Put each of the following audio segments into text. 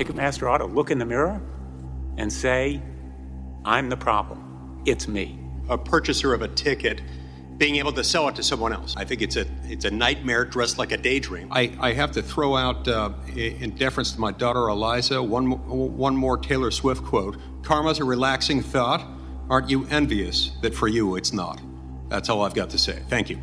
Ticketmaster ought to look in the mirror and say, I'm the problem. It's me. A purchaser of a ticket being able to sell it to someone else. I think it's a it's a nightmare dressed like a daydream. I, I have to throw out, uh, in deference to my daughter Eliza, one one more Taylor Swift quote: "Karma's a relaxing thought. Aren't you envious that for you it's not?" That's all I've got to say. Thank you.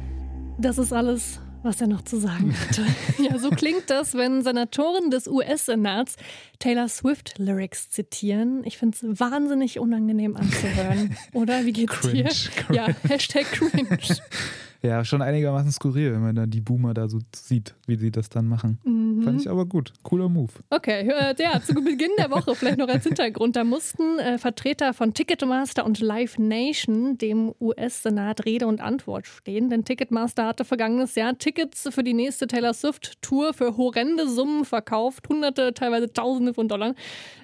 Das ist alles was er noch zu sagen hatte. ja, so klingt das, wenn Senatoren des US-Senats Taylor Swift-Lyrics zitieren. Ich finde es wahnsinnig unangenehm anzuhören. Oder? Wie geht's cringe, dir? Cringe. Ja, Hashtag cringe. Ja, schon einigermaßen skurril, wenn man dann die Boomer da so sieht, wie sie das dann machen. Mhm. Fand ich aber gut. Cooler Move. Okay, ja, zu Beginn der Woche vielleicht noch als Hintergrund. Da mussten äh, Vertreter von Ticketmaster und Live Nation dem US-Senat Rede und Antwort stehen. Denn Ticketmaster hatte vergangenes Jahr Tickets für die nächste Taylor Swift-Tour für horrende Summen verkauft. Hunderte, teilweise Tausende von Dollar.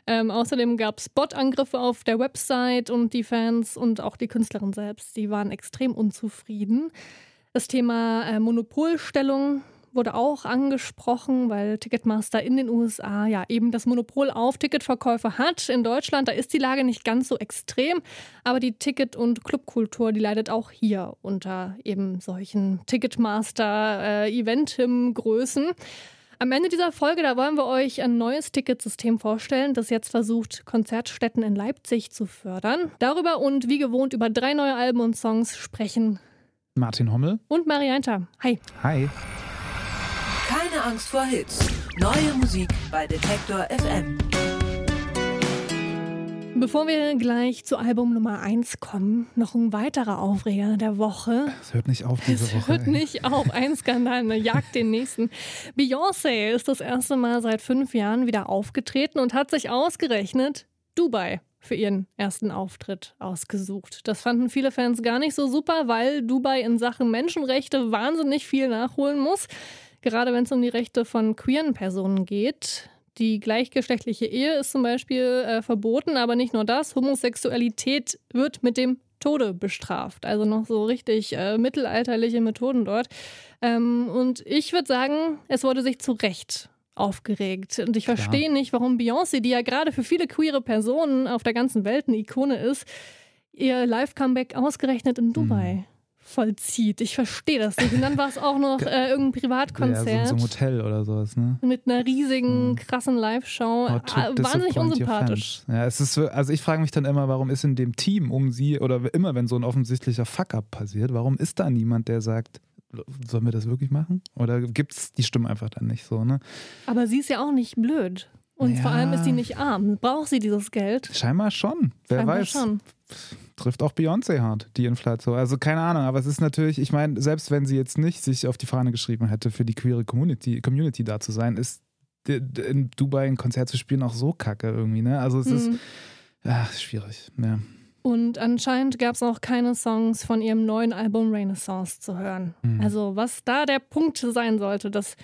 Ähm, außerdem gab es Bot-Angriffe auf der Website und die Fans und auch die Künstlerin selbst, die waren extrem unzufrieden. Das Thema äh, Monopolstellung wurde auch angesprochen, weil Ticketmaster in den USA ja eben das Monopol auf Ticketverkäufe hat. In Deutschland, da ist die Lage nicht ganz so extrem, aber die Ticket- und Clubkultur, die leidet auch hier unter eben solchen Ticketmaster-Event-Größen. Am Ende dieser Folge, da wollen wir euch ein neues Ticketsystem vorstellen, das jetzt versucht, Konzertstätten in Leipzig zu fördern. Darüber und wie gewohnt über drei neue Alben und Songs sprechen Martin Hommel. und Marianta. Hi. Hi. Keine Angst vor Hits. Neue Musik bei Detektor FM. Bevor wir gleich zu Album Nummer 1 kommen, noch ein weiterer Aufreger der Woche. Es hört nicht auf diese Es Woche. hört ey. nicht auf. Ein Skandal, ne? jagt den nächsten. Beyoncé ist das erste Mal seit fünf Jahren wieder aufgetreten und hat sich ausgerechnet Dubai für ihren ersten Auftritt ausgesucht. Das fanden viele Fans gar nicht so super, weil Dubai in Sachen Menschenrechte wahnsinnig viel nachholen muss. Gerade wenn es um die Rechte von queeren Personen geht. Die gleichgeschlechtliche Ehe ist zum Beispiel äh, verboten, aber nicht nur das. Homosexualität wird mit dem Tode bestraft. Also noch so richtig äh, mittelalterliche Methoden dort. Ähm, und ich würde sagen, es wurde sich zu Recht aufgeregt. Und ich verstehe nicht, warum Beyoncé, die ja gerade für viele queere Personen auf der ganzen Welt eine Ikone ist, ihr Live-Comeback ausgerechnet in Dubai vollzieht. Ich verstehe das nicht. Und dann war es auch noch äh, irgendein Ja, Privatkonzert so, so ein Hotel oder sowas, ne? mit einer riesigen, krassen Live-Show. Ah, Wahnsinnig unsympathisch. Ja, es ist, so- also ich frage mich dann immer, warum ist in dem Team um sie oder immer, wenn so ein offensichtlicher Fuck-up passiert, warum ist da niemand, der sagt, sollen wir das wirklich machen? Oder gibt es die Stimmen einfach dann nicht so, ne? Aber sie ist ja auch nicht blöd. Und Ja. vor allem ist sie nicht arm. Braucht sie dieses Geld? Scheinbar schon. Wer Scheinbar weiß. schon. Trifft auch Beyoncé hart, die Inflation. Also keine Ahnung, aber es ist natürlich, ich meine, selbst wenn sie jetzt nicht sich auf die Fahne geschrieben hätte, für die queere Community, Community da zu sein, ist in Dubai ein Konzert zu spielen auch so kacke irgendwie, ne? Also es ist Hm. ach, schwierig. Ja. Und anscheinend gab es auch keine Songs von ihrem neuen Album Renaissance zu hören. Hm. Also was da der Punkt sein sollte, das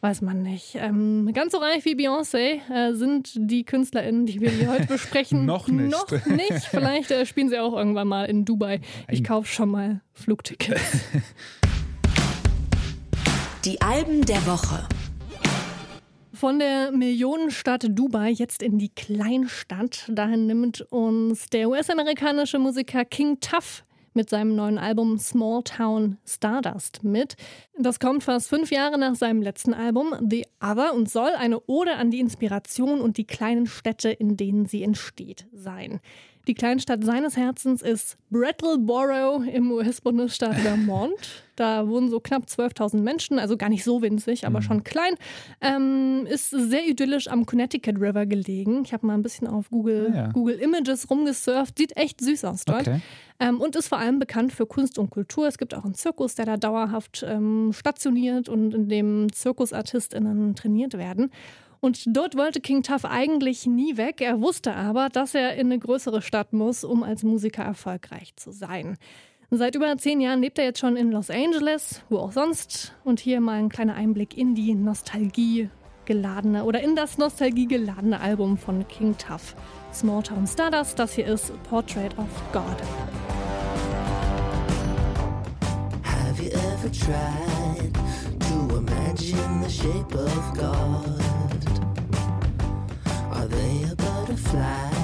weiß man nicht. Ähm, ganz so reich wie Beyoncé äh, sind die KünstlerInnen, die wir hier heute besprechen. Noch nicht. Noch nicht. Vielleicht äh, spielen sie auch irgendwann mal in Dubai. Ich kaufe schon mal Flugtickets. Die Alben der Woche. Von der Millionenstadt Dubai jetzt in die Kleinstadt. Dahin nimmt uns der US-amerikanische Musiker King Tuff mit seinem neuen Album Small Town Stardust mit. Das kommt fast fünf Jahre nach seinem letzten Album The Other und soll eine Ode an die Inspiration und die kleinen Städte, in denen sie entsteht, sein. Die Kleinstadt seines Herzens ist Brattleboro im US-Bundesstaat Vermont. Da wohnen so knapp 12.000 Menschen, also gar nicht so winzig, aber schon klein. Ähm, ist sehr idyllisch am Connecticut River gelegen. Ich habe mal ein bisschen auf Google, Ah ja. Google Images rumgesurft. Sieht echt süß aus dort. Okay. Ähm, und ist vor allem bekannt für Kunst und Kultur. Es gibt auch einen Zirkus, der da dauerhaft ähm, stationiert und in dem ZirkusartistInnen trainiert werden. Und dort wollte King Tuff eigentlich nie weg. Er wusste aber, dass er in eine größere Stadt muss, um als Musiker erfolgreich zu sein. Seit über zehn Jahren lebt er jetzt schon in Los Angeles, wo auch sonst. Und hier mal ein kleiner Einblick in die Nostalgie geladene oder in das Nostalgie geladene Album von King Tuff. Small Town Stardust, das hier ist Portrait of God. Have you ever tried to imagine the shape of God? Are they a butterfly?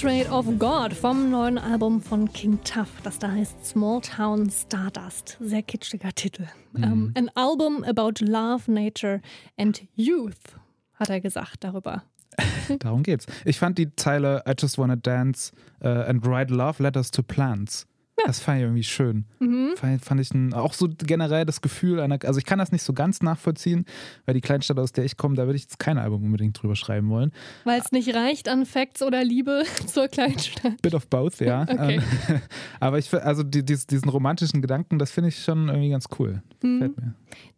Portrait of God vom neuen Album von King Tuff, das da heißt Small Town Stardust. Sehr kitschiger Titel. Ähm, an Album about love, nature and youth, hat er gesagt darüber. Darum geht's. Ich fand die Zeile I just wanna dance uh, and write love letters to plants. Das fand ich irgendwie schön. Mhm. Fand, fand ich ein, auch so generell das Gefühl einer, also ich kann das nicht so ganz nachvollziehen, weil die Kleinstadt, aus der ich komme, da würde ich jetzt kein Album unbedingt drüber schreiben wollen. Weil es nicht reicht an Facts oder Liebe zur Kleinstadt. Bit of both, ja. Okay. Ähm, Aber ich also die, dies- diesen romantischen Gedanken, das finde ich schon irgendwie ganz cool. Mhm.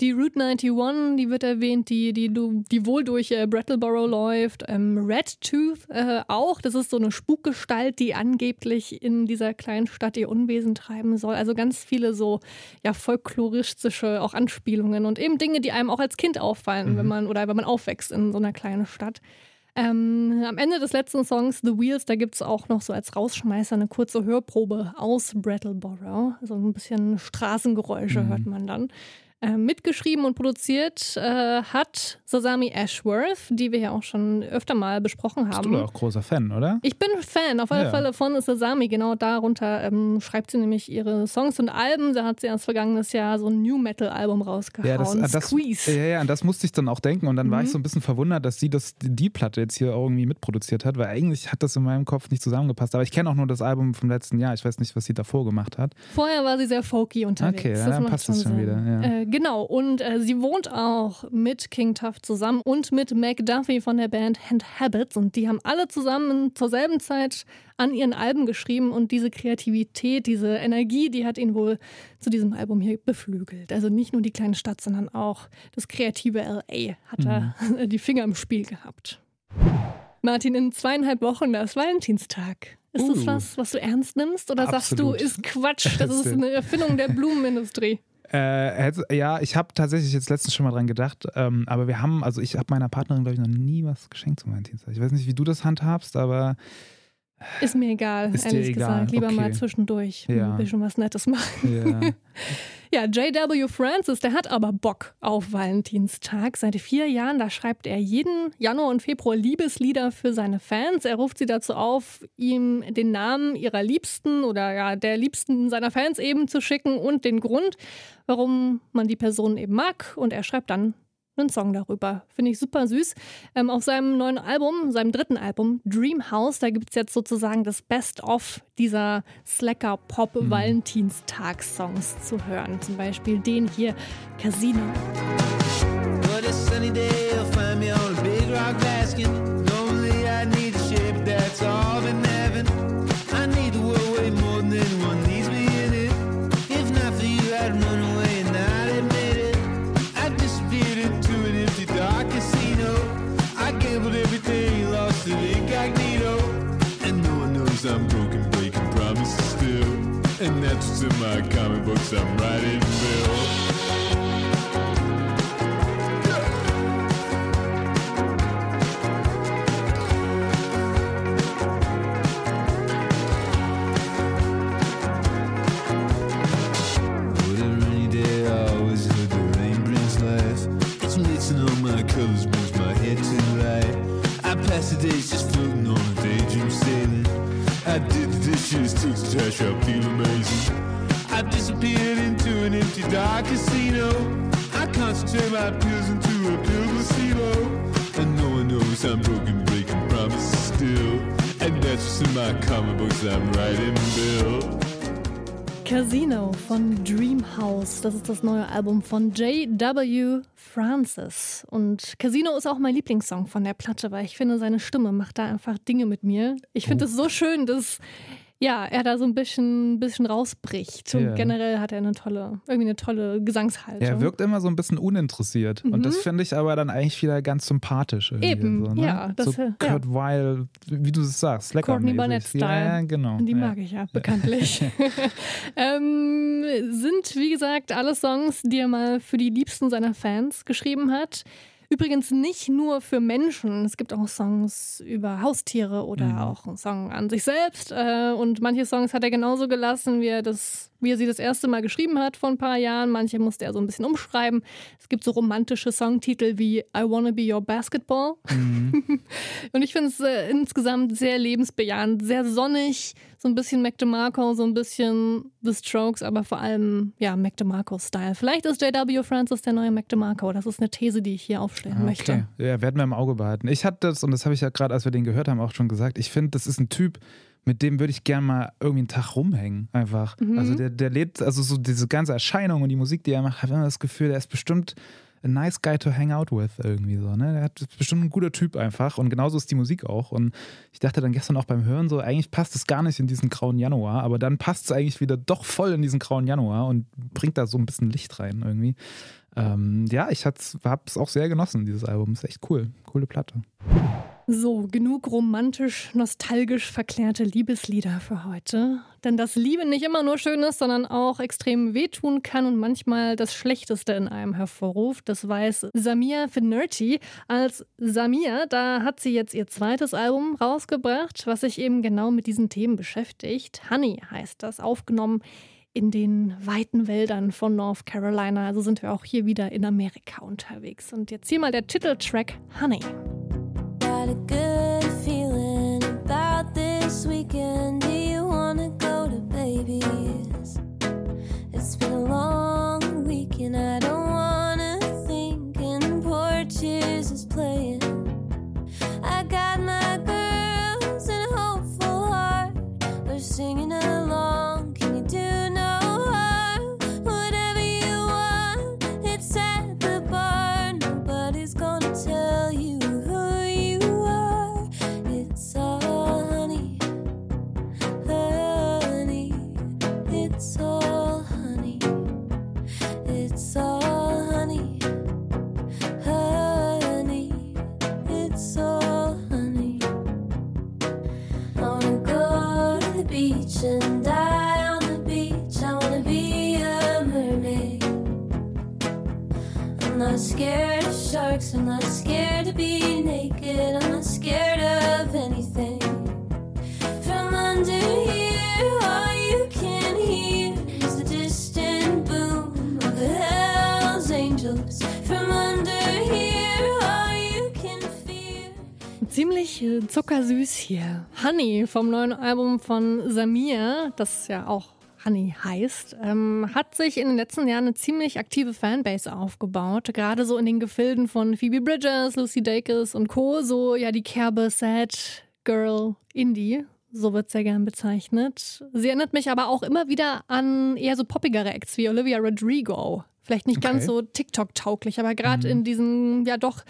Die Route 91, die wird erwähnt, die, die, die wohl durch äh, Brattleboro läuft. Ähm, Red Tooth äh, auch. Das ist so eine Spukgestalt, die angeblich in dieser kleinen Stadt ihr Unwesen treiben soll. Also ganz viele so ja, folkloristische auch Anspielungen und eben Dinge, die einem auch als Kind auffallen, wenn man oder wenn man aufwächst in so einer kleinen Stadt. Ähm, am Ende des letzten Songs, The Wheels, da gibt es auch noch so als Rausschmeißer eine kurze Hörprobe aus Brattleboro. Also ein bisschen Straßengeräusche hört man dann. Äh, mitgeschrieben und produziert äh, hat Sasami Ashworth, die wir ja auch schon öfter mal besprochen Bist haben. du da auch großer Fan, oder? Ich bin Fan auf alle Ja. Fälle von Sasami. Genau darunter ähm, schreibt sie nämlich ihre Songs und Alben. Da hat sie erst vergangenes Jahr so ein New Metal Album rausgehauen. Ja, das, äh, das, Squeeze. ja, ja, an das musste ich dann auch denken und dann war ich Mhm. so ein bisschen verwundert, dass sie das, die Platte jetzt hier irgendwie mitproduziert hat, weil eigentlich hat das in meinem Kopf nicht zusammengepasst. Aber ich kenne auch nur das Album vom letzten Jahr. Ich weiß nicht, was sie davor gemacht hat. Vorher war sie sehr folky unterwegs. Okay, ja, dann passt das schon Sinn. wieder, ja. Äh, genau, und äh, sie wohnt auch mit King Tuff zusammen und mit Mac Duffy von der Band Hand Habits. Und die haben alle zusammen zur selben Zeit an ihren Alben geschrieben. Und diese Kreativität, diese Energie, die hat ihn wohl zu diesem Album hier beflügelt. Also nicht nur die kleine Stadt, sondern auch das kreative LA hat er Mhm. die Finger im Spiel gehabt. Martin, in zweieinhalb Wochen, da ist Valentinstag. Ist das Uh. was, was du ernst nimmst? Oder sagst du, Absolut. ist Quatsch, das ist eine Erfindung der Blumenindustrie? Äh, ja, ich habe tatsächlich jetzt letztens schon mal dran gedacht, ähm, aber wir haben, also ich habe meiner Partnerin, glaube ich, noch nie was geschenkt zum Valentinstag. Ich weiß nicht, wie du das handhabst, aber Ist mir egal, Ist ehrlich egal, gesagt. Lieber okay. mal zwischendurch Ja. ein bisschen was Nettes machen. ja. Ja, J.W. Francis, der hat aber Bock auf Valentinstag. Seit vier Jahren, da schreibt er jeden Januar und Februar Liebeslieder für seine Fans. Er ruft sie dazu auf, ihm den Namen ihrer Liebsten oder ja, der Liebsten seiner Fans eben zu schicken und den Grund, warum man die Person eben mag. Und er schreibt dann einen Song darüber. Finde ich super süß. Ähm, auf seinem neuen Album, seinem dritten Album, Dream House, da gibt es jetzt sozusagen das Best-of dieser Slacker-Pop-Valentinstags-Songs zu hören. Zum Beispiel den hier, Casino. But knows I'm broken, breaking promises still. And that's what's in my comic books I'm writing, Bill. Colors, brings my head to light. I pass the days just floating the trash out, feel amazing. I disappeared into an empty dark casino. I concentrate my pills into a pill placebo. And no one knows I'm broken, breaking promises still. And that's what's in my comic books I'm writing, Bill. Casino von Dreamhouse. Das ist das neue Album von J.W. Francis. Und Casino ist auch mein Lieblingssong von der Platte, weil ich finde, seine Stimme macht da einfach Dinge mit mir. Ich finde es so schön, dass ja, er da so ein bisschen, bisschen rausbricht. Und Ja. generell hat er eine tolle, irgendwie eine tolle Gesangshaltung. Er wirkt immer so ein bisschen uninteressiert. Und das finde ich aber dann eigentlich wieder ganz sympathisch. Mhm. Eben, so, ne? ja, das, so äh, Kurt Weil, wie du es sagst, lecker. Courtney Barnett-Style. Ja, ja, genau. Die ja. mag ich ja, bekanntlich. ähm, sind, wie gesagt, alle Songs, die er mal für die Liebsten seiner Fans geschrieben hat. Übrigens nicht nur für Menschen. Es gibt auch Songs über Haustiere oder Mhm. auch einen Song an sich selbst. Äh, und manche Songs hat er genauso gelassen, wie er, das, wie er sie das erste Mal geschrieben hat vor ein paar Jahren. Manche musste er so ein bisschen umschreiben. Es gibt so romantische Songtitel wie I Wanna Be Your Basketball. Und ich finde es äh, insgesamt sehr lebensbejahend, sehr sonnig, so ein bisschen Mac DeMarco, so ein bisschen The Strokes, aber vor allem ja Mac DeMarco-Style. Vielleicht ist J.W. Francis der neue Mac DeMarco. Das ist eine These, die ich hier aufstellen Ah, möchte. Okay, ja, werden wir im Auge behalten. Ich hatte das, und das habe ich ja gerade, als wir den gehört haben, auch schon gesagt, ich finde, das ist ein Typ, mit dem würde ich gerne mal irgendwie einen Tag rumhängen, einfach. Mhm. Also der, der lebt, also so diese ganze Erscheinung und die Musik, die er macht, habe immer das Gefühl, der ist bestimmt a nice guy to hang out with irgendwie so, ne? Der hat ist bestimmt ein guter Typ einfach und genauso ist die Musik auch und ich dachte dann gestern auch beim Hören so, eigentlich passt es gar nicht in diesen grauen Januar, aber dann passt es eigentlich wieder doch voll in diesen grauen Januar und bringt da so ein bisschen Licht rein irgendwie. Ähm, ja, ich habe es auch sehr genossen, dieses Album. Ist echt cool. Coole Platte. So, genug romantisch, nostalgisch verklärte Liebeslieder für heute. Denn dass Liebe nicht immer nur schön ist, sondern auch extrem wehtun kann und manchmal das Schlechteste in einem hervorruft, das weiß Samia Finnerty. Als Samia, da hat sie jetzt ihr zweites Album rausgebracht, was sich eben genau mit diesen Themen beschäftigt. Honey heißt das, aufgenommen in den weiten Wäldern von North Carolina. Also sind wir auch hier wieder in Amerika unterwegs. Und jetzt hier mal der Titeltrack Honey. Got a good feeling about this weekend. It's vom neuen Album von Samir, das ja auch Honey heißt, ähm, hat sich in den letzten Jahren eine ziemlich aktive Fanbase aufgebaut. Gerade so in den Gefilden von Phoebe Bridgers, Lucy Dacus und Co. So ja die Kerbe Sad Girl Indie. So wird sehr gern bezeichnet. Sie erinnert mich aber auch immer wieder an eher so poppigere Acts wie Olivia Rodrigo. Vielleicht nicht ganz Okay. so TikTok-tauglich, aber gerade in diesen ja doch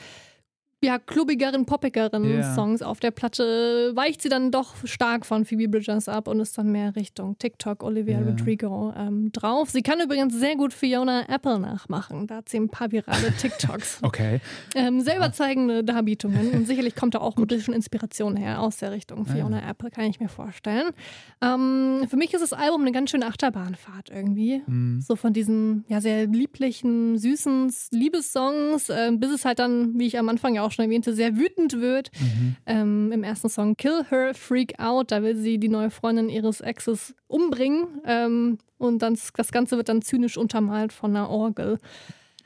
ja, klubbigeren, poppigeren Ja. Songs auf der Platte weicht sie dann doch stark von Phoebe Bridgers ab und ist dann mehr Richtung TikTok, Olivia Ja. Rodrigo ähm, drauf. Sie kann übrigens sehr gut Fiona Apple nachmachen. Da hat sie ein paar virale TikToks. Okay. ähm, sehr überzeugende Darbietungen und sicherlich kommt da auch ein bisschen Inspiration her aus der Richtung Ah, Fiona Apple, kann ich mir vorstellen. Ähm, für mich ist das Album eine ganz schöne Achterbahnfahrt irgendwie. Mhm. So von diesen ja sehr lieblichen, süßen Liebessongs, ähm, bis es halt dann, wie ich am Anfang ja auch schon erwähnte, sehr wütend wird. Mhm. Ähm, Im ersten Song Kill Her, Freak Out, da will sie die neue Freundin ihres Exes umbringen. Ähm, und dann, das Ganze wird dann zynisch untermalt von einer Orgel.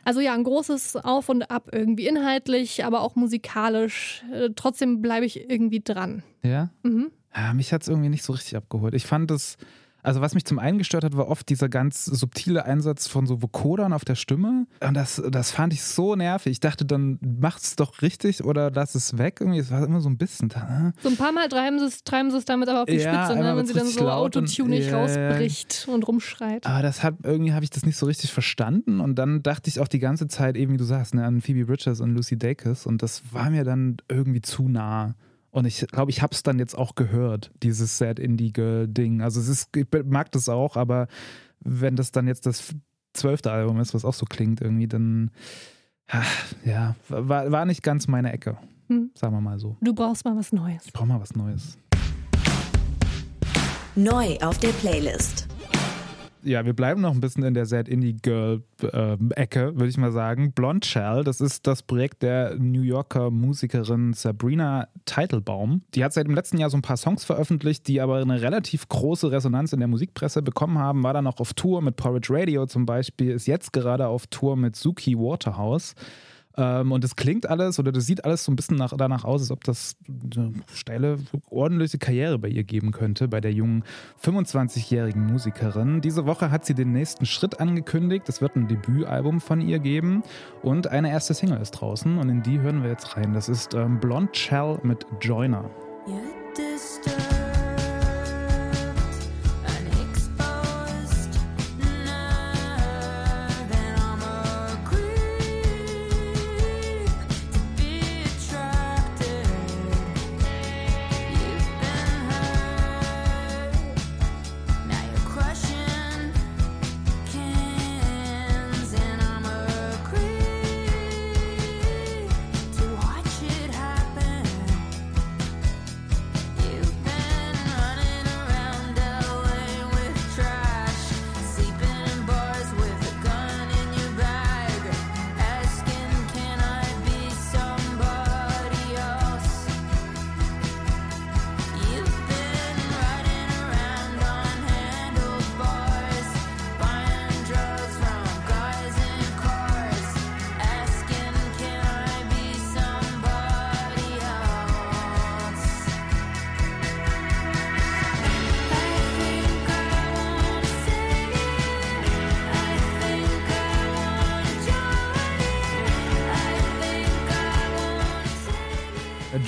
Also ja, ein großes Auf und Ab irgendwie inhaltlich, aber auch musikalisch. Äh, trotzdem bleibe ich irgendwie dran. Ja? Mhm. ja mich hat es irgendwie nicht so richtig abgeholt. Ich fand es, Also was mich zum einen gestört hat, war oft dieser ganz subtile Einsatz von so Vokodern auf der Stimme. Und das, das fand ich so nervig. Ich dachte, dann macht's doch richtig oder lass es weg. Irgendwie, es war immer so ein bisschen da. So ein paar Mal treiben sie es, treiben sie es damit aber auf die Ja, Spitze, ne? wenn sie dann so autotunig ja. rausbricht und rumschreit. Aber das hat, irgendwie habe ich das nicht so richtig verstanden. Und dann dachte ich auch die ganze Zeit, eben wie du sagst, ne, an Phoebe Bridgers und Lucy Dacus. Und das war mir dann irgendwie zu nah. Und ich glaube, ich habe es dann jetzt auch gehört, dieses Sad Indie Girl Ding. Also es ist, ich mag das auch, aber wenn das dann jetzt das zwölfte Album ist, was auch so klingt irgendwie, dann ah, ja, war, war nicht ganz meine Ecke. Hm. Sagen wir mal so. Du brauchst mal was Neues. Ich brauche mal was Neues. Neu auf der Playlist. Ja, wir bleiben noch ein bisschen in der Sad Indie Girl ähm, Ecke, würde ich mal sagen. Blonde Shell, das ist das Projekt der New Yorker Musikerin Sabrina Teitelbaum. Die hat seit dem letzten Jahr so ein paar Songs veröffentlicht, die aber eine relativ große Resonanz in der Musikpresse bekommen haben. War dann auch auf Tour mit Porridge Radio zum Beispiel, ist jetzt gerade auf Tour mit Suki Waterhouse. Ähm, und es klingt alles oder das sieht alles so ein bisschen nach, danach aus, als ob das eine steile, ordentliche Karriere bei ihr geben könnte, bei der jungen 25-jährigen Musikerin. Diese Woche hat sie den nächsten Schritt angekündigt. Es wird ein Debütalbum von ihr geben und eine erste Single ist draußen und in die hören wir jetzt rein. Das ist ähm, Blonde Shell mit Joiner. You're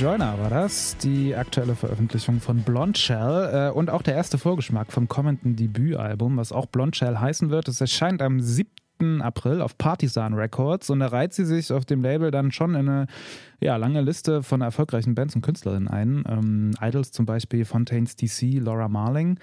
Joiner war das, die aktuelle Veröffentlichung von Blonde Shell äh, und auch der erste Vorgeschmack vom kommenden Debütalbum, was auch Blonde Shell heißen wird. Es erscheint am 7. April auf Partisan Records und da reiht sie sich auf dem Label dann schon in eine ja, lange Liste von erfolgreichen Bands und Künstlerinnen ein. Ähm, Idols zum Beispiel, Fontaines DC, Laura Marling,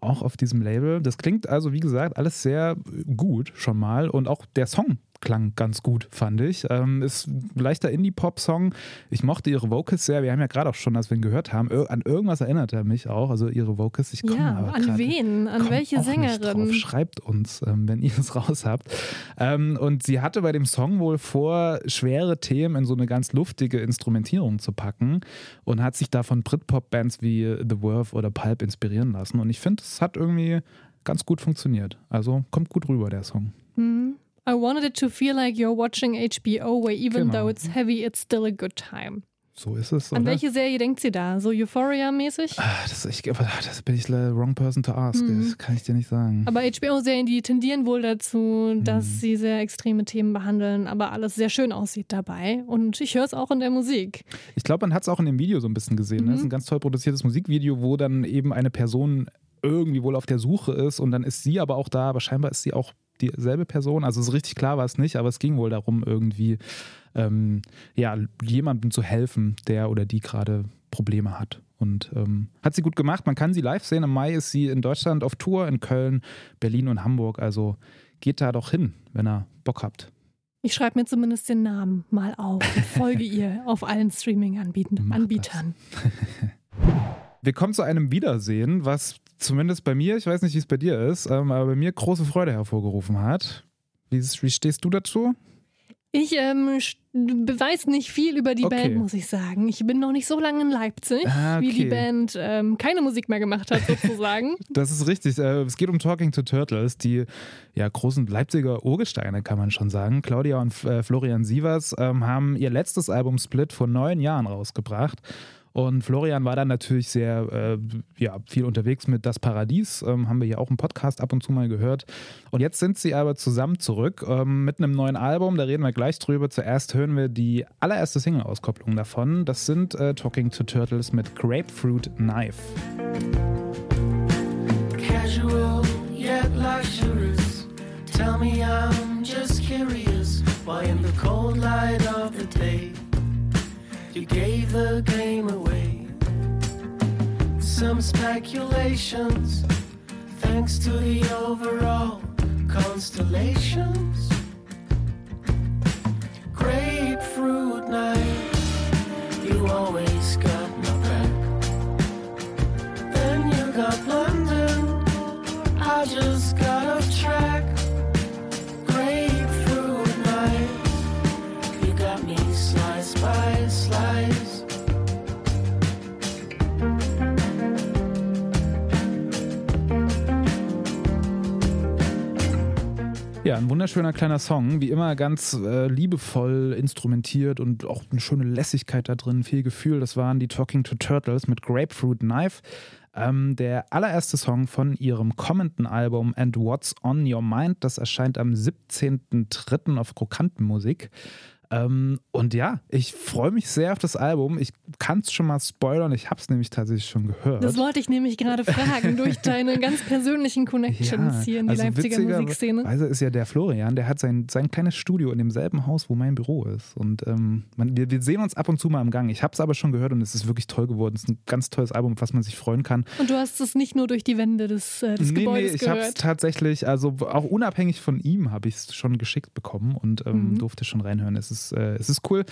auch auf diesem Label. Das klingt also, wie gesagt, alles sehr gut schon mal und auch der Song klang ganz gut, fand ich. Ähm, ist ein leichter Indie-Pop-Song. Ich mochte ihre Vocals sehr. Wir haben ja gerade auch schon, als wir ihn gehört haben, an irgendwas erinnert er mich auch. Also ihre Vocals. Ich komme Ja, aber an wen? An welche Sängerin? Schreibt uns, ähm, wenn ihr es raus habt. Ähm, und sie hatte bei dem Song wohl vor, schwere Themen in so eine ganz luftige Instrumentierung zu packen und hat sich da von Britpop-Bands wie The Verve oder Pulp inspirieren lassen. Und ich finde, es hat irgendwie ganz gut funktioniert. Also kommt gut rüber, der Song. Hm. I wanted it to feel like you're watching HBO, where even Genau. though it's heavy, it's still a good time. So ist es. An oder? welche Serie denkt sie da? So Euphoria-mäßig? Ah, Das, ich, aber das bin ich the wrong person to ask. Mhm. Das kann ich dir nicht sagen. Aber HBO-Serien, die tendieren wohl dazu, dass Mhm. sie sehr extreme Themen behandeln, aber alles sehr schön aussieht dabei. Und ich höre es auch in der Musik. Ich glaube, man hat es auch in dem Video so ein bisschen gesehen. Ne? Das ist Mhm. ein ganz toll produziertes Musikvideo, wo dann eben eine Person irgendwie wohl auf der Suche ist und dann ist sie aber auch da, aber scheinbar ist sie auch dieselbe Person. Also so richtig klar war es nicht, aber es ging wohl darum, irgendwie ähm, ja, jemandem zu helfen, der oder die gerade Probleme hat. Und ähm, hat sie gut gemacht. Man kann sie live sehen. Im Mai ist sie in Deutschland auf Tour in Köln, Berlin und Hamburg. Also geht da doch hin, wenn ihr Bock habt. Ich schreibe mir zumindest den Namen mal auf und folge ihr auf allen Streaming-Anbietern. Anbietern. Wir kommen zu einem Wiedersehen, was zumindest bei mir, ich weiß nicht, wie es bei dir ist, ähm, aber bei mir große Freude hervorgerufen hat. Wie, wie stehst du dazu? Ich ähm, weiß nicht viel über die Okay. Band, muss ich sagen. Ich bin noch nicht so lange in Leipzig, Ah, wie die okay. Band ähm, keine Musik mehr gemacht hat, sozusagen. Das ist richtig. Äh, Es geht um Talking to Turtles, die ja, großen Leipziger Urgesteine, kann man schon sagen. Claudia und äh, Florian Sievers ähm, haben ihr letztes Album Split vor neun Jahren rausgebracht. Und Florian war dann natürlich sehr äh, ja, viel unterwegs mit Das Paradies, ähm, haben wir hier auch im Podcast ab und zu mal gehört. Und jetzt sind sie aber zusammen zurück ähm, mit einem neuen Album, da reden wir gleich drüber. Zuerst hören wir die allererste Single-Auskopplung davon. Das sind äh, Talking to Turtles mit Grapefruit Knife. casual yet luxurious. Tell me, I'm just curious why, in the cold light of the day, you gave the game away. Some speculations, thanks to the overall constellations. Grapefruit night, you always got my back. Then you got London. I just got off track. Grapefruit night. You got me Ja, ein wunderschöner kleiner Song, wie immer ganz äh, liebevoll instrumentiert und auch eine schöne Lässigkeit da drin, viel Gefühl. Das waren die Talking to Turtles mit Grapefruit Knife. Ähm, der allererste Song von ihrem kommenden Album And What's on Your Mind, das erscheint am 17.03. auf Krokantenmusik. Ähm, und ja, ich freue mich sehr auf das Album. Ich kann es schon mal spoilern, ich habe es nämlich tatsächlich schon gehört. Das wollte ich nämlich gerade fragen, durch deine ganz persönlichen Connections hier in die Leipziger Musikszene. Also ist ja der Florian, der hat sein, sein kleines Studio in demselben Haus, wo mein Büro ist. Und ähm, man, wir, wir sehen uns ab und zu mal im Gang. Ich habe es aber schon gehört und es ist wirklich toll geworden. Es ist ein ganz tolles Album, auf was man sich freuen kann. Und du hast es nicht nur durch die Wände des, äh, des nee, Gebäudes nee, ich habe es tatsächlich, also auch unabhängig von ihm habe ich es schon geschickt bekommen und ähm, Mhm. durfte schon reinhören. Es ist, äh, es ist cool.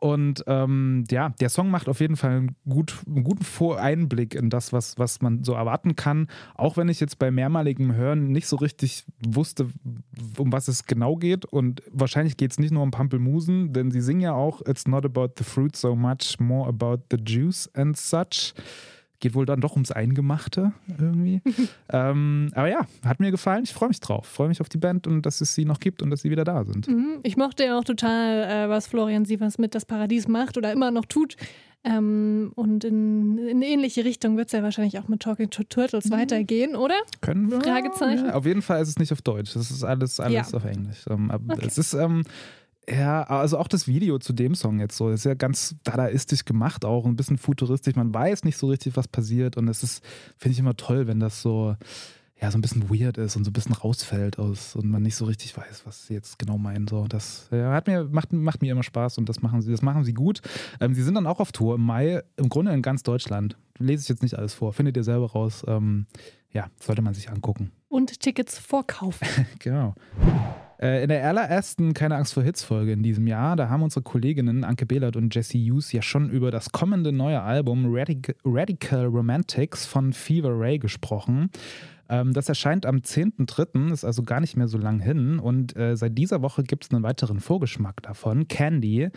Und ähm, ja, der Song macht auf jeden Fall einen, gut, einen guten Voreinblick in das, was, was man so erwarten kann. Auch wenn ich jetzt bei mehrmaligem Hören nicht so richtig wusste, um was es genau geht. Und wahrscheinlich geht es nicht nur um Pampelmusen, denn sie singen ja auch It's not about the fruit so much, more about the juice and such. Geht wohl dann doch ums Eingemachte irgendwie. ähm, aber ja, hat mir gefallen. Ich freue mich drauf. Freue mich auf die Band und dass es sie noch gibt und dass sie wieder da sind. Mhm. Ich mochte ja auch total, äh, was Florian Sievers mit Das Paradies macht oder immer noch tut. Ähm, und in, in eine ähnliche Richtung wird es ja wahrscheinlich auch mit Talking to Turtles weitergehen, oder? Können wir? Fragezeichen. Ja, auf jeden Fall ist es nicht auf Deutsch. Das ist alles, alles Ja. auf Englisch. Ähm, Okay. Es ist, ähm, ja, also auch das Video zu dem Song jetzt so, ist ja ganz dadaistisch gemacht, auch ein bisschen futuristisch. Man weiß nicht so richtig, was passiert und es ist, finde ich immer toll, wenn das so, ja, so ein bisschen weird ist und so ein bisschen rausfällt aus und man nicht so richtig weiß, was sie jetzt genau meinen. So, das ja, hat mir, macht, macht mir immer Spaß und das machen sie, das machen sie gut. Ähm, sie sind dann auch auf Tour im Mai, im Grunde in ganz Deutschland. Lese ich jetzt nicht alles vor, findet ihr selber raus. Ähm, ja, sollte man sich angucken. Und Tickets vorkaufen. Genau. Äh, In der allerersten Keine Angst vor Hits-Folge in diesem Jahr, da haben unsere Kolleginnen Anke Behlert und Jesse Hughes ja schon über das kommende neue Album Radic Radical Romantics von Fever Ray gesprochen. Ähm, Das erscheint am 10.3., ist also gar nicht mehr so lang hin. Und äh, seit dieser Woche gibt es einen weiteren Vorgeschmack davon, Candy.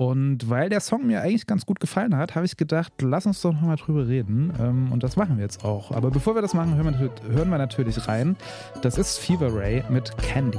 Und weil der Song mir eigentlich ganz gut gefallen hat, habe ich gedacht, lass uns doch nochmal drüber reden. Ähm, Und das machen wir jetzt auch. Aber bevor wir das machen, hören wir, hören wir natürlich rein. Das ist Fever Ray mit Candy.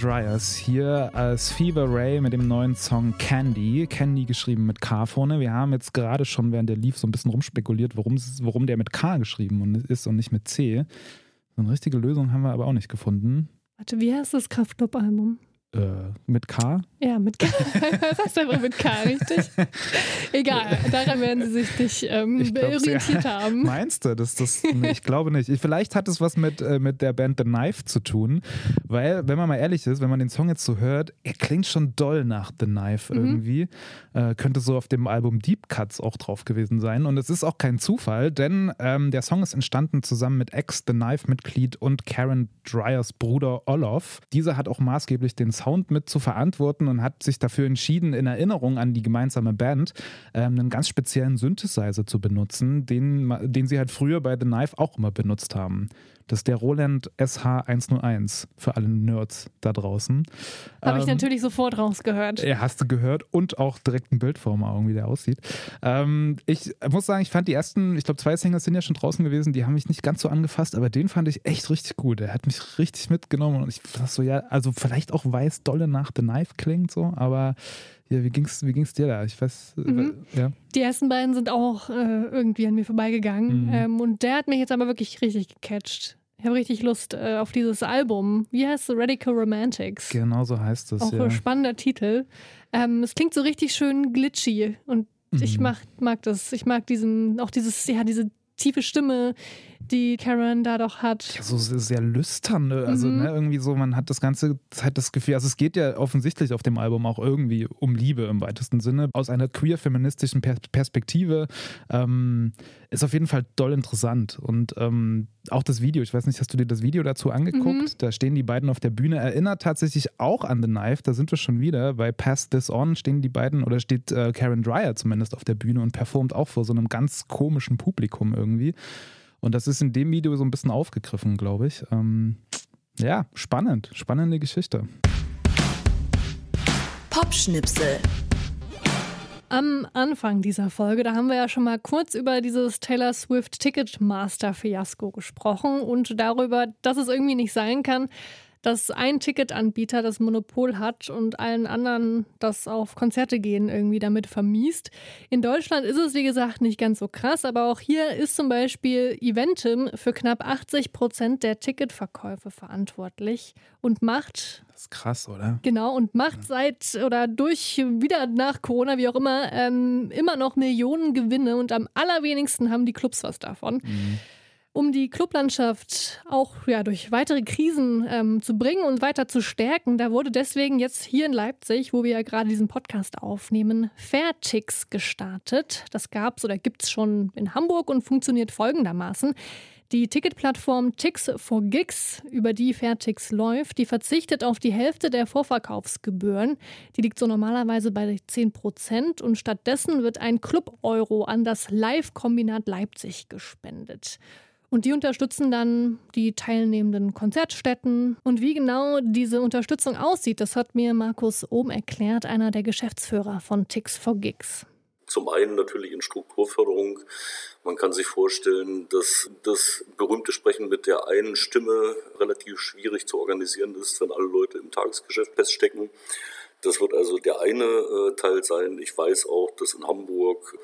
Dryers hier als Fever Ray mit dem neuen Song Candy. Candy geschrieben mit K vorne. Wir haben jetzt gerade schon während der lief so ein bisschen rumspekuliert, warum, warum der mit K geschrieben ist und nicht mit C. So eine richtige Lösung haben wir aber auch nicht gefunden. Warte, wie heißt das Kraftclub-Album? Äh, mit K. Ja, mit K. Fast einfach mit K, richtig? Egal, daran werden sie sich nicht ähm, glaub's, ja. haben. Meinst du? Das, das, ich glaube nicht. Ich, vielleicht hat es was mit, äh, mit der Band The Knife zu tun, weil, wenn man mal ehrlich ist, wenn man den Song jetzt so hört, er klingt schon doll nach The Knife Mhm. irgendwie. Äh, könnte so auf dem Album Deep Cuts auch drauf gewesen sein. Und es ist auch kein Zufall, denn ähm, der Song ist entstanden zusammen mit Ex-The Knife-Mitglied und Karen Dryers Bruder Olof. Dieser hat auch maßgeblich den Sound mit zu verantworten und hat sich dafür entschieden, in Erinnerung an die gemeinsame Band ähm, einen ganz speziellen Synthesizer zu benutzen, den, den sie halt früher bei The Knife auch immer benutzt haben. Das ist der Roland SH101 für alle Nerds da draußen. Habe ich Ähm, natürlich sofort rausgehört. ja, hast du gehört und auch direkt ein Bild vor den Augen, wie der aussieht. Ähm, ich muss sagen, ich fand die ersten, ich glaube, zwei Singles sind ja schon draußen gewesen, die haben mich nicht ganz so angefasst, aber den fand ich echt richtig gut. Er hat mich richtig mitgenommen und ich dachte so, ja, also vielleicht auch weiß dolle nach The Knife klingt so, aber ja, wie ging's, wie ging's dir da? Ich weiß, äh, Mhm. ja. Die ersten beiden sind auch äh, irgendwie an mir vorbeigegangen. Mhm. Ähm, und der hat mich jetzt aber wirklich richtig gecatcht. Ich habe richtig Lust äh, auf dieses Album. Wie heißt es? Radical Romantics. Genau so heißt es. Auch ja. ein spannender Titel. Ähm, es klingt so richtig schön glitchy und ich Mhm. mag, mag das. Ich mag diesen, auch dieses, ja, diese tiefe Stimme, die Karen da doch hat. Ja, so sehr, sehr lüstern, ne? also Mhm. ne, irgendwie so, man hat das ganze Zeit das Gefühl, also es geht ja offensichtlich auf dem Album auch irgendwie um Liebe im weitesten Sinne, aus einer queer-feministischen per Perspektive, ähm, ist auf jeden Fall doll interessant und ähm, auch das Video, ich weiß nicht, hast du dir das Video dazu angeguckt? Mhm. Da stehen die beiden auf der Bühne, erinnert tatsächlich auch an The Knife, da sind wir schon wieder, bei Pass This On stehen die beiden, oder steht äh, Karen Dreyer zumindest auf der Bühne und performt auch vor so einem ganz komischen Publikum irgendwie. Und das ist in dem Video so ein bisschen aufgegriffen, glaube ich. Ähm, ja, spannend. Spannende Geschichte. Popschnipsel. Am Anfang dieser Folge, da haben wir ja schon mal kurz über dieses Taylor Swift Ticketmaster Fiasko gesprochen und darüber, dass es irgendwie nicht sein kann, dass ein Ticketanbieter das Monopol hat und allen anderen das auf Konzerte gehen irgendwie damit vermiest. In Deutschland ist es, wie gesagt, nicht ganz so krass, aber auch hier ist zum Beispiel Eventim für knapp 80 Prozent der Ticketverkäufe verantwortlich und macht Das ist krass, oder? Genau, und macht seit oder durch wieder nach Corona, wie auch immer, ähm, immer noch Millionen Gewinne und am allerwenigsten haben die Clubs was davon. Um die Clublandschaft auch ja, durch weitere Krisen ähm, zu bringen und weiter zu stärken, da wurde deswegen jetzt hier in Leipzig, wo wir ja gerade diesen Podcast aufnehmen, Fairtix gestartet. Das gab es oder gibt es schon in Hamburg und funktioniert folgendermaßen. Die Ticketplattform Tix for Gigs, über die Fairtix läuft, die verzichtet auf die Hälfte der Vorverkaufsgebühren. Die liegt so normalerweise bei 10 Prozent und stattdessen wird ein Club-Euro an das Live-Kombinat Leipzig gespendet. Und die unterstützen dann die teilnehmenden Konzertstätten. Und wie genau diese Unterstützung aussieht, das hat mir Markus Ohm erklärt, einer der Geschäftsführer von Tix for Gigs. Zum einen natürlich in Strukturförderung. Man kann sich vorstellen, dass das berühmte Sprechen mit der einen Stimme relativ schwierig zu organisieren ist, wenn alle Leute im Tagesgeschäft feststecken. Das wird also der eine äh, Teil sein. Ich weiß auch, dass in Hamburg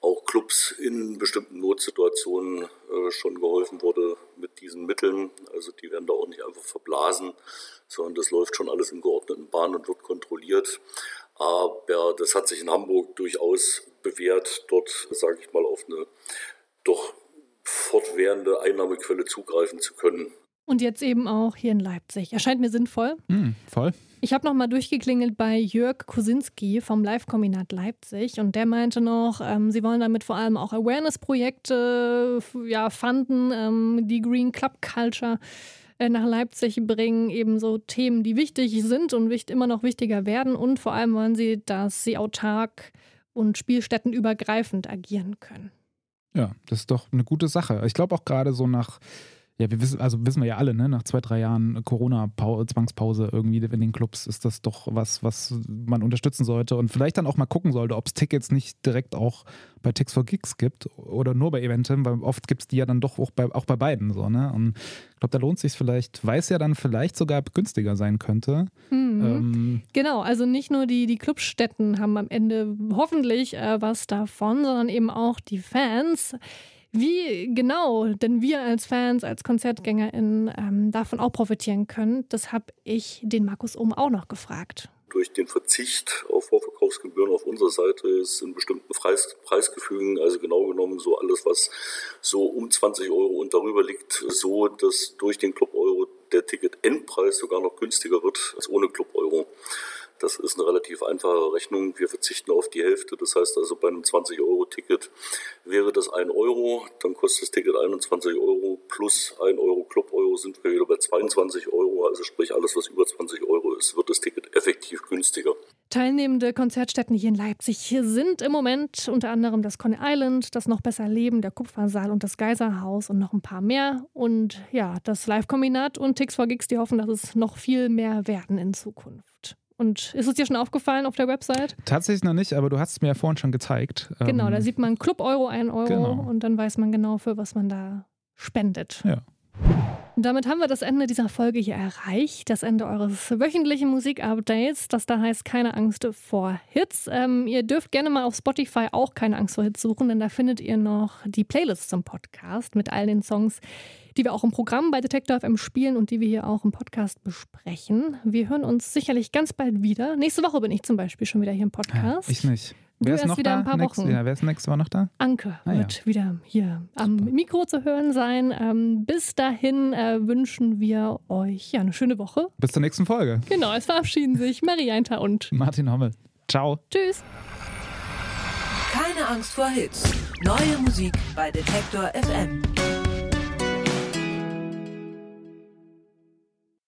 auch Clubs in bestimmten Notsituationen äh, schon geholfen wurde mit diesen Mitteln. Also die werden da auch nicht einfach verblasen, sondern das läuft schon alles in geordneten Bahnen und wird kontrolliert. Aber das hat sich in Hamburg durchaus bewährt, dort, sage ich mal, auf eine doch fortwährende Einnahmequelle zugreifen zu können. Und jetzt eben auch hier in Leipzig. Erscheint mir sinnvoll. Hm, voll. Ich habe nochmal durchgeklingelt bei Jörg Kosinski vom Live-Kombinat Leipzig und der meinte noch, ähm, sie wollen damit vor allem auch Awareness-Projekte ja, fanden, ähm, die Green Club Culture äh, nach Leipzig bringen, ebenso Themen, die wichtig sind und immer noch wichtiger werden und vor allem wollen sie, dass sie autark und spielstättenübergreifend agieren können. Ja, das ist doch eine gute Sache. Ich glaube auch gerade so nach, ja, wir wissen, also wissen wir ja alle, ne, nach zwei, drei Jahren Corona-Zwangspause irgendwie in den Clubs ist das doch was, was man unterstützen sollte und vielleicht dann auch mal gucken sollte, ob es Tickets nicht direkt auch bei Tix for Gigs gibt oder nur bei Eventim, weil oft gibt es die ja dann doch auch bei, auch bei beiden so, ne? Und ich glaube, da lohnt sich vielleicht, weil es ja dann vielleicht sogar günstiger sein könnte. Mhm. Ähm, Genau, also nicht nur die, die Clubstätten haben am Ende hoffentlich äh, was davon, sondern eben auch die Fans. Wie genau denn wir als Fans, als KonzertgängerInnen ähm, davon auch profitieren können, das habe ich den Markus Ohm auch noch gefragt. durch den Verzicht auf Vorverkaufsgebühren auf unserer Seite ist in bestimmten Preis, Preisgefügen, also genau genommen so alles, was so um 20 Euro und darüber liegt, so dass durch den Club Euro der Ticket-Endpreis sogar noch günstiger wird als ohne Club Euro. Das ist eine relativ einfache Rechnung. Wir verzichten auf die Hälfte. Das heißt also, bei einem 20-Euro-Ticket wäre das 1 Euro. Dann kostet das Ticket 21 Euro plus 1 Euro Club-Euro sind wir wieder bei 22 Euro. Also sprich, alles, was über 20 Euro ist, wird das Ticket effektiv günstiger. Teilnehmende Konzertstätten hier in Leipzig hier sind im Moment unter anderem das Coney Island, das Noch besser Leben, der Kupfersaal und das Geiserhaus und noch ein paar mehr. Und ja, das Live-Kombinat und Tix for Gigs, die hoffen, dass es noch viel mehr werden in Zukunft. Und ist es dir schon aufgefallen auf der Website? Tatsächlich noch nicht, aber du hast es mir ja vorhin schon gezeigt. Genau, Ähm, da sieht man Club Euro, 1 Euro Genau. und dann weiß man genau, für was man da spendet. Ja. Damit haben wir das Ende dieser Folge hier erreicht. Das Ende eures wöchentlichen Musikupdates. Das da heißt keine Angst vor Hits. Ähm, ihr dürft gerne mal auf Spotify auch keine Angst vor Hits suchen, denn da findet ihr noch die Playlist zum Podcast mit all den Songs, die wir auch im Programm bei Detector FM spielen und die wir hier auch im Podcast besprechen. Wir hören uns sicherlich ganz bald wieder. Nächste Woche bin ich zum Beispiel schon wieder hier im Podcast. Ich nicht. Du Wer ist noch wieder da? ein paar Nächste- Wochen. Ja, wer ist nächste Woche noch da? Anke Ah, ja. wird wieder hier am Mikro zu hören sein. Ähm, bis dahin äh, wünschen wir euch ja, eine schöne Woche. Bis zur nächsten Folge. Genau, es verabschieden sich Marie Einter und Martin Hommel. Ciao. Tschüss. Keine Angst vor Hits. Neue Musik bei Detektor FM.